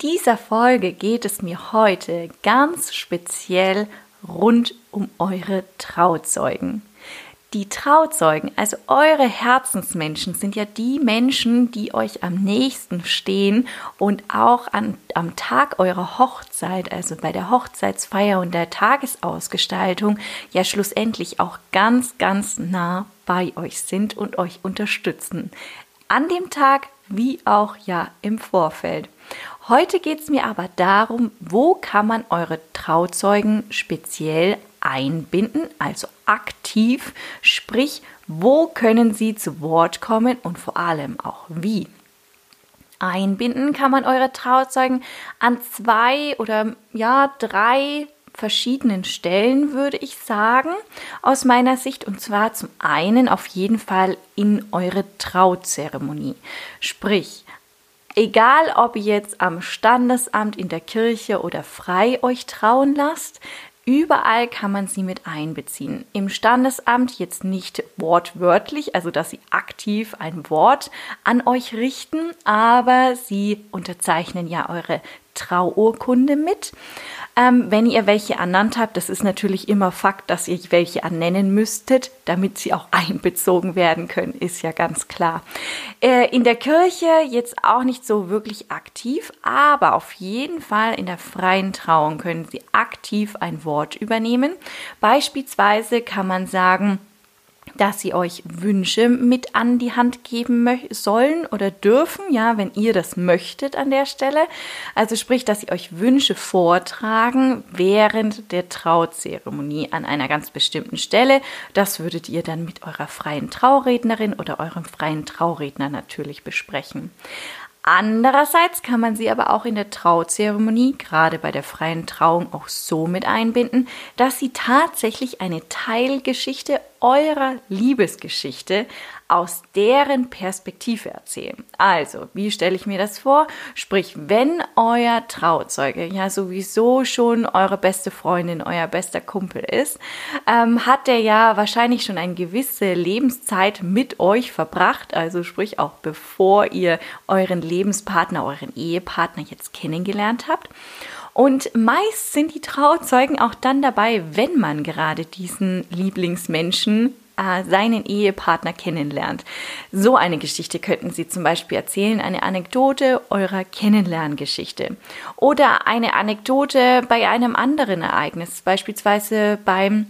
Dieser Folge geht es mir heute ganz speziell rund um eure Trauzeugen. Die Trauzeugen, also eure Herzensmenschen, sind ja die Menschen, die euch am nächsten stehen und auch an, am Tag eurer Hochzeit, also bei der Hochzeitsfeier und der Tagesausgestaltung, ja schlussendlich auch ganz, ganz nah bei euch sind und euch unterstützen. An dem Tag wie auch ja im Vorfeld. Heute geht es mir aber darum, wo kann man eure Trauzeugen speziell einbinden, also aktiv, sprich, wo können sie zu Wort kommen und vor allem auch wie. Einbinden kann man eure Trauzeugen an zwei oder ja, drei verschiedenen Stellen, würde ich sagen, aus meiner Sicht. Und zwar zum einen auf jeden Fall in eure Trauzeremonie. Sprich, Egal, ob ihr jetzt am Standesamt, in der Kirche oder frei euch trauen lasst, Überall kann man sie mit einbeziehen. Im Standesamt jetzt nicht wortwörtlich, also dass sie aktiv ein Wort an euch richten, aber sie unterzeichnen ja eure Trauurkunde mit. Ähm, wenn ihr welche ernannt habt, das ist natürlich immer Fakt, dass ihr welche ernennen müsstet, damit sie auch einbezogen werden können, ist ja ganz klar. Äh, in der Kirche jetzt auch nicht so wirklich aktiv, aber auf jeden Fall in der freien Trauung können sie aktiv ein Wort übernehmen. Beispielsweise kann man sagen, dass sie euch Wünsche mit an die Hand geben sollen oder dürfen, ja, wenn ihr das möchtet an der Stelle. Also sprich, dass sie euch Wünsche vortragen während der Trauzeremonie an einer ganz bestimmten Stelle. Das würdet ihr dann mit eurer freien Traurednerin oder eurem freien Trauredner natürlich besprechen. Andererseits kann man sie aber auch in der Trauzeremonie, gerade bei der freien Trauung, auch so mit einbinden, dass sie tatsächlich eine Teilgeschichte eurer Liebesgeschichte aus deren Perspektive erzählen. Also, wie stelle ich mir das vor? Sprich, wenn euer Trauzeuge ja sowieso schon eure beste Freundin, euer bester Kumpel ist, ähm, hat der ja wahrscheinlich schon eine gewisse Lebenszeit mit euch verbracht. Also sprich auch bevor ihr euren Lebenspartner, euren Ehepartner jetzt kennengelernt habt. Und meist sind die Trauzeugen auch dann dabei, wenn man gerade diesen Lieblingsmenschen äh, seinen Ehepartner kennenlernt. So eine Geschichte könnten Sie zum Beispiel erzählen, eine Anekdote eurer Kennenlerngeschichte oder eine Anekdote bei einem anderen Ereignis, beispielsweise beim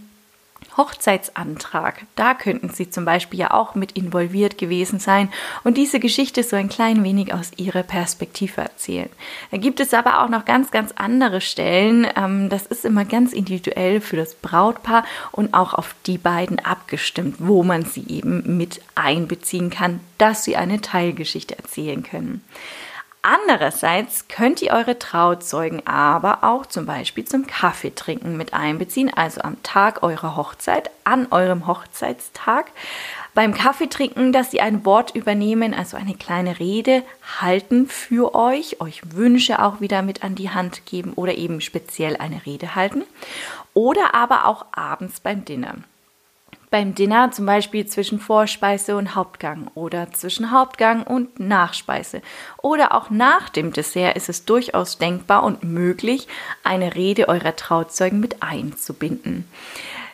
Hochzeitsantrag. Da könnten Sie zum Beispiel ja auch mit involviert gewesen sein und diese Geschichte so ein klein wenig aus Ihrer Perspektive erzählen. Da gibt es aber auch noch ganz, ganz andere Stellen. Ähm, das ist immer ganz individuell für das Brautpaar und auch auf die beiden abgestimmt, wo man sie eben mit einbeziehen kann, dass sie eine Teilgeschichte erzählen können. Andererseits könnt ihr eure Trauzeugen aber auch zum Beispiel zum Kaffeetrinken mit einbeziehen, also am Tag eurer Hochzeit, an eurem Hochzeitstag. Beim Kaffeetrinken, dass sie ein Wort übernehmen, also eine kleine Rede halten für euch, euch Wünsche auch wieder mit an die Hand geben oder eben speziell eine Rede halten. Oder aber auch abends beim Dinner beim Dinner zum Beispiel zwischen Vorspeise und Hauptgang oder zwischen Hauptgang und Nachspeise. Oder auch nach dem Dessert ist es durchaus denkbar und möglich, eine Rede eurer Trauzeugen mit einzubinden.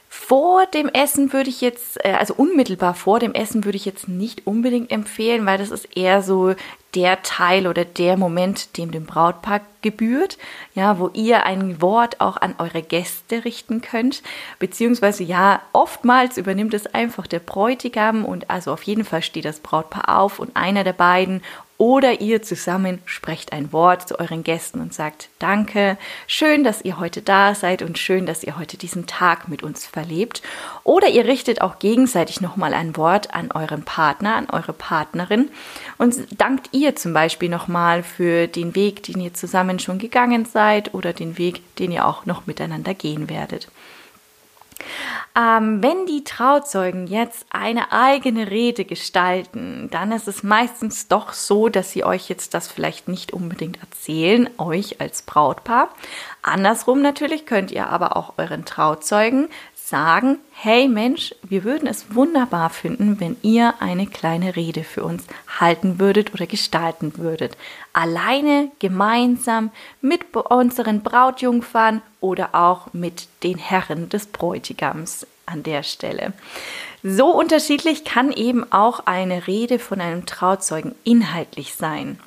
Vor dem Essen würde ich jetzt, äh, also unmittelbar vor dem Essen würde ich jetzt nicht unbedingt empfehlen, weil das ist eher so der Teil oder der Moment, dem dem Brautpaar gebührt, ja, wo ihr ein Wort auch an eure Gäste richten könnt, beziehungsweise ja, oftmals übernimmt es einfach der Bräutigam und also auf jeden Fall steht das Brautpaar auf und einer der beiden oder ihr zusammen sprecht ein Wort zu euren Gästen und sagt Danke, schön, dass ihr heute da seid und schön, dass ihr heute diesen Tag mit uns verlebt. Oder ihr richtet auch gegenseitig nochmal ein Wort an euren Partner, an eure Partnerin und dankt ihr zum Beispiel nochmal für den Weg, den ihr zusammen schon gegangen seid oder den Weg, den ihr auch noch miteinander gehen werdet. Ähm, wenn die Trauzeugen jetzt eine eigene Rede gestalten, dann ist es meistens doch so, dass sie euch jetzt das vielleicht nicht unbedingt erzählen, euch als Brautpaar. Andersrum natürlich könnt ihr aber auch euren Trauzeugen sagen, hey Mensch, wir würden es wunderbar finden, wenn ihr eine kleine Rede für uns halten würdet oder gestalten würdet. Alleine, gemeinsam mit unseren Brautjungfern oder auch mit den Herren des Bräutigams an der Stelle. So unterschiedlich kann eben auch eine Rede von einem Trauzeugen inhaltlich sein.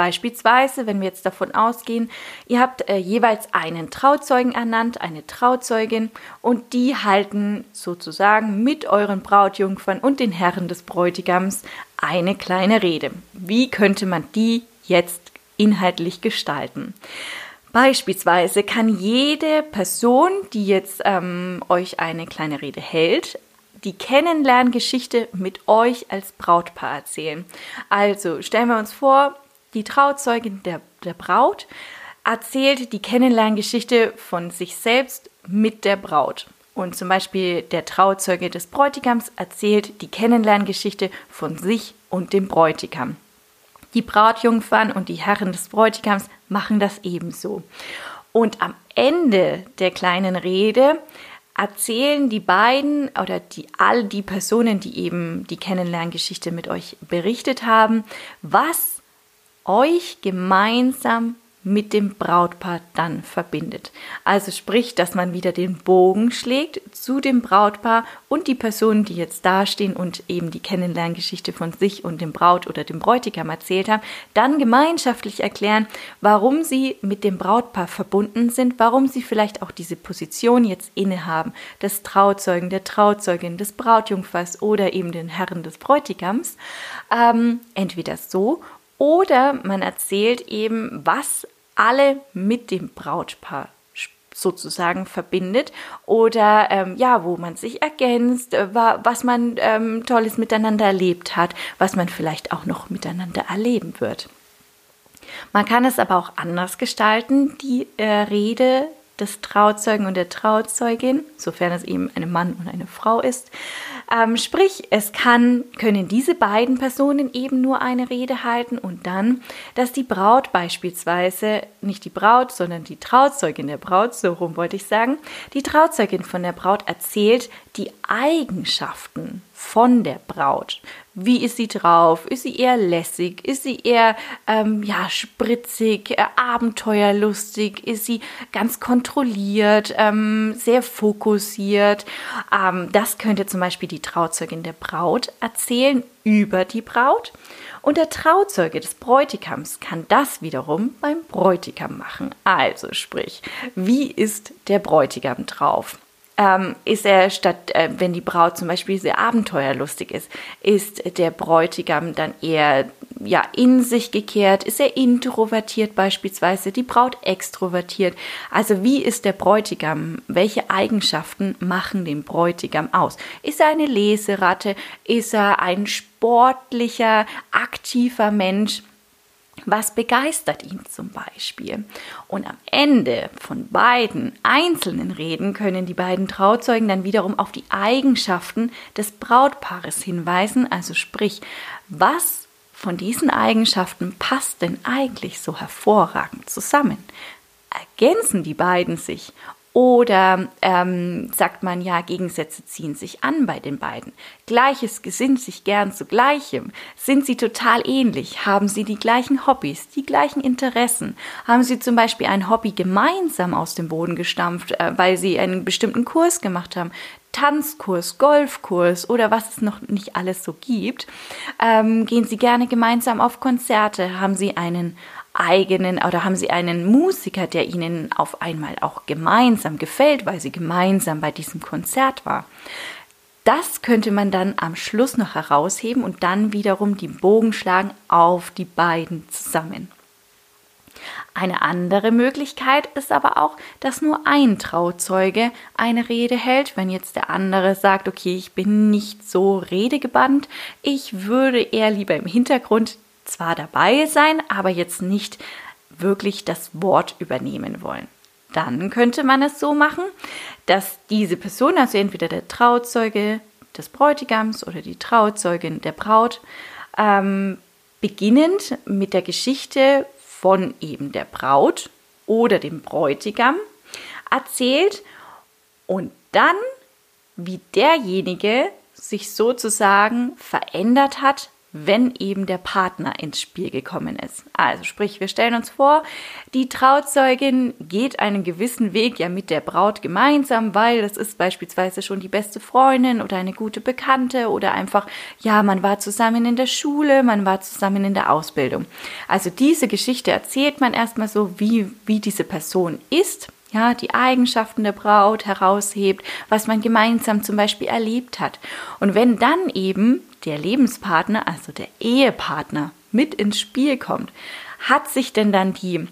Beispielsweise, wenn wir jetzt davon ausgehen, ihr habt äh, jeweils einen Trauzeugen ernannt, eine Trauzeugin, und die halten sozusagen mit euren Brautjungfern und den Herren des Bräutigams eine kleine Rede. Wie könnte man die jetzt inhaltlich gestalten? Beispielsweise kann jede Person, die jetzt ähm, euch eine kleine Rede hält, die Kennenlerngeschichte mit euch als Brautpaar erzählen. Also stellen wir uns vor, die Trauzeugin der, der Braut erzählt die Kennenlerngeschichte von sich selbst mit der Braut. Und zum Beispiel der Trauzeuge des Bräutigams erzählt die Kennenlerngeschichte von sich und dem Bräutigam. Die Brautjungfern und die Herren des Bräutigams machen das ebenso. Und am Ende der kleinen Rede erzählen die beiden oder die, all die Personen, die eben die Kennenlerngeschichte mit euch berichtet haben, was euch gemeinsam mit dem Brautpaar dann verbindet. Also sprich, dass man wieder den Bogen schlägt zu dem Brautpaar und die Personen, die jetzt dastehen und eben die Kennenlerngeschichte von sich und dem Braut oder dem Bräutigam erzählt haben, dann gemeinschaftlich erklären, warum sie mit dem Brautpaar verbunden sind, warum sie vielleicht auch diese Position jetzt innehaben, des Trauzeugen, der Trauzeugin, des Brautjungfers oder eben den Herren des Bräutigams. Ähm, entweder so oder man erzählt eben, was alle mit dem Brautpaar sozusagen verbindet oder ähm, ja, wo man sich ergänzt, äh, was man ähm, Tolles miteinander erlebt hat, was man vielleicht auch noch miteinander erleben wird. Man kann es aber auch anders gestalten, die äh, Rede des Trauzeugen und der Trauzeugin, sofern es eben ein Mann und eine Frau ist. Ähm, sprich, es kann, können diese beiden Personen eben nur eine Rede halten und dann, dass die Braut beispielsweise, nicht die Braut, sondern die Trauzeugin der Braut, so rum wollte ich sagen, die Trauzeugin von der Braut erzählt die Eigenschaften von der Braut. Wie ist sie drauf? Ist sie eher lässig? Ist sie eher ähm, ja, spritzig, äh, abenteuerlustig? Ist sie ganz kontrolliert, ähm, sehr fokussiert? Ähm, das könnte zum Beispiel die Trauzeugin der Braut erzählen über die Braut. Und der Trauzeuge des Bräutigams kann das wiederum beim Bräutigam machen. Also sprich, wie ist der Bräutigam drauf? Ähm, ist er statt, äh, wenn die Braut zum Beispiel sehr abenteuerlustig ist, ist der Bräutigam dann eher ja in sich gekehrt, ist er introvertiert beispielsweise, die Braut extrovertiert. Also wie ist der Bräutigam? Welche Eigenschaften machen den Bräutigam aus? Ist er eine Leseratte? Ist er ein sportlicher, aktiver Mensch? Was begeistert ihn zum Beispiel? Und am Ende von beiden einzelnen Reden können die beiden Trauzeugen dann wiederum auf die Eigenschaften des Brautpaares hinweisen, also sprich, was von diesen Eigenschaften passt denn eigentlich so hervorragend zusammen? Ergänzen die beiden sich oder ähm, sagt man ja, Gegensätze ziehen sich an bei den beiden. Gleiches gesinnt sich gern zu Gleichem. Sind sie total ähnlich? Haben sie die gleichen Hobbys, die gleichen Interessen? Haben sie zum Beispiel ein Hobby gemeinsam aus dem Boden gestampft, äh, weil sie einen bestimmten Kurs gemacht haben? Tanzkurs, Golfkurs oder was es noch nicht alles so gibt. Ähm, gehen Sie gerne gemeinsam auf Konzerte? Haben Sie einen eigenen oder haben Sie einen Musiker, der Ihnen auf einmal auch gemeinsam gefällt, weil Sie gemeinsam bei diesem Konzert war? Das könnte man dann am Schluss noch herausheben und dann wiederum die Bogen schlagen auf die beiden zusammen. Eine andere Möglichkeit ist aber auch, dass nur ein Trauzeuge eine Rede hält. Wenn jetzt der andere sagt, okay, ich bin nicht so redegebannt, ich würde eher lieber im Hintergrund zwar dabei sein, aber jetzt nicht wirklich das Wort übernehmen wollen. Dann könnte man es so machen, dass diese Person, also entweder der Trauzeuge des Bräutigams oder die Trauzeugin der Braut, ähm, beginnend mit der Geschichte von eben der Braut oder dem Bräutigam erzählt und dann, wie derjenige sich sozusagen verändert hat wenn eben der Partner ins Spiel gekommen ist. Also sprich, wir stellen uns vor, die Trauzeugin geht einen gewissen Weg ja mit der Braut gemeinsam, weil das ist beispielsweise schon die beste Freundin oder eine gute Bekannte oder einfach, ja, man war zusammen in der Schule, man war zusammen in der Ausbildung. Also diese Geschichte erzählt man erstmal so, wie, wie diese Person ist ja, die Eigenschaften der Braut heraushebt, was man gemeinsam zum Beispiel erlebt hat. Und wenn dann eben der Lebenspartner, also der Ehepartner, mit ins Spiel kommt, hat sich denn dann die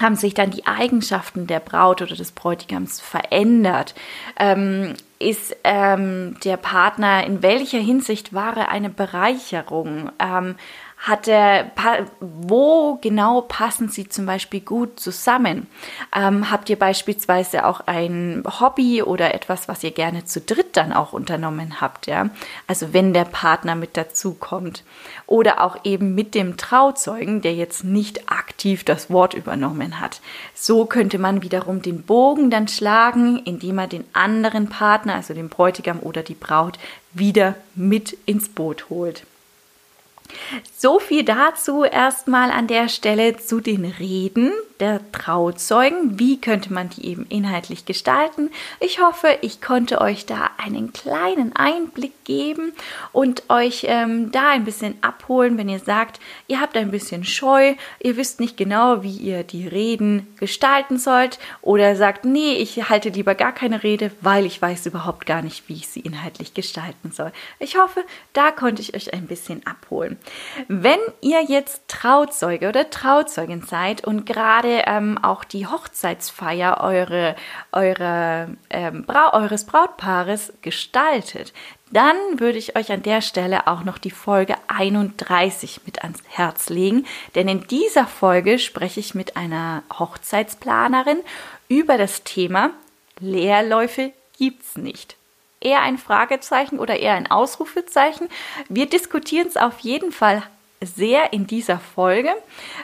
haben sich dann die Eigenschaften der Braut oder des Bräutigams verändert? Ähm, ist ähm, der Partner, in welcher Hinsicht war er eine Bereicherung? Ähm, hat er, wo genau passen sie zum Beispiel gut zusammen? Ähm, habt ihr beispielsweise auch ein Hobby oder etwas, was ihr gerne zu dritt dann auch unternommen habt, ja? Also wenn der Partner mit dazu kommt. Oder auch eben mit dem Trauzeugen, der jetzt nicht aktiv das Wort übernommen hat. So könnte man wiederum den Bogen dann schlagen, indem er den anderen Partner, also den Bräutigam oder die Braut, wieder mit ins Boot holt. So viel dazu erstmal an der Stelle zu den Reden der Trauzeugen. Wie könnte man die eben inhaltlich gestalten? Ich hoffe, ich konnte euch da einen kleinen Einblick geben und euch ähm, da ein bisschen abholen, wenn ihr sagt, ihr habt ein bisschen Scheu, ihr wisst nicht genau, wie ihr die Reden gestalten sollt oder sagt, nee, ich halte lieber gar keine Rede, weil ich weiß überhaupt gar nicht, wie ich sie inhaltlich gestalten soll. Ich hoffe, da konnte ich euch ein bisschen abholen. Wenn ihr jetzt Trauzeuge oder Trauzeugin seid und gerade ähm, auch die Hochzeitsfeier eure, eure, ähm, Bra eures Brautpaares gestaltet, dann würde ich euch an der Stelle auch noch die Folge 31 mit ans Herz legen, denn in dieser Folge spreche ich mit einer Hochzeitsplanerin über das Thema Leerläufe gibt's nicht eher ein Fragezeichen oder eher ein Ausrufezeichen. Wir diskutieren es auf jeden Fall sehr in dieser Folge.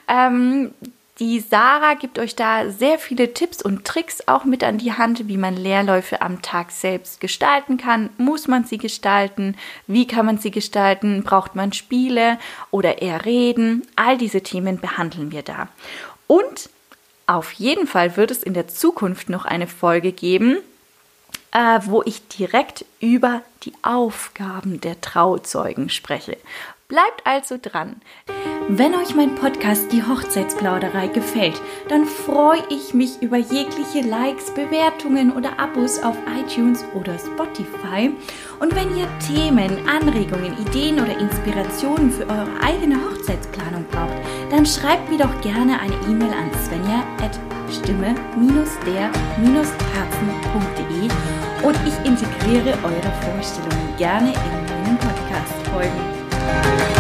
Ähm, die Sarah gibt euch da sehr viele Tipps und Tricks auch mit an die Hand, wie man Leerläufe am Tag selbst gestalten kann. Muss man sie gestalten? Wie kann man sie gestalten? Braucht man Spiele oder eher Reden? All diese Themen behandeln wir da. Und auf jeden Fall wird es in der Zukunft noch eine Folge geben, äh, wo ich direkt über die Aufgaben der Trauzeugen spreche. Bleibt also dran. Wenn euch mein Podcast Die Hochzeitsplauderei gefällt, dann freue ich mich über jegliche Likes, Bewertungen oder Abos auf iTunes oder Spotify. Und wenn ihr Themen, Anregungen, Ideen oder Inspirationen für eure eigene Hochzeitsplanung braucht, dann schreibt mir doch gerne eine E-Mail an svenja stimme-der-herzen.de und ich integriere eure Vorstellungen gerne in meinen Podcast-Folgen.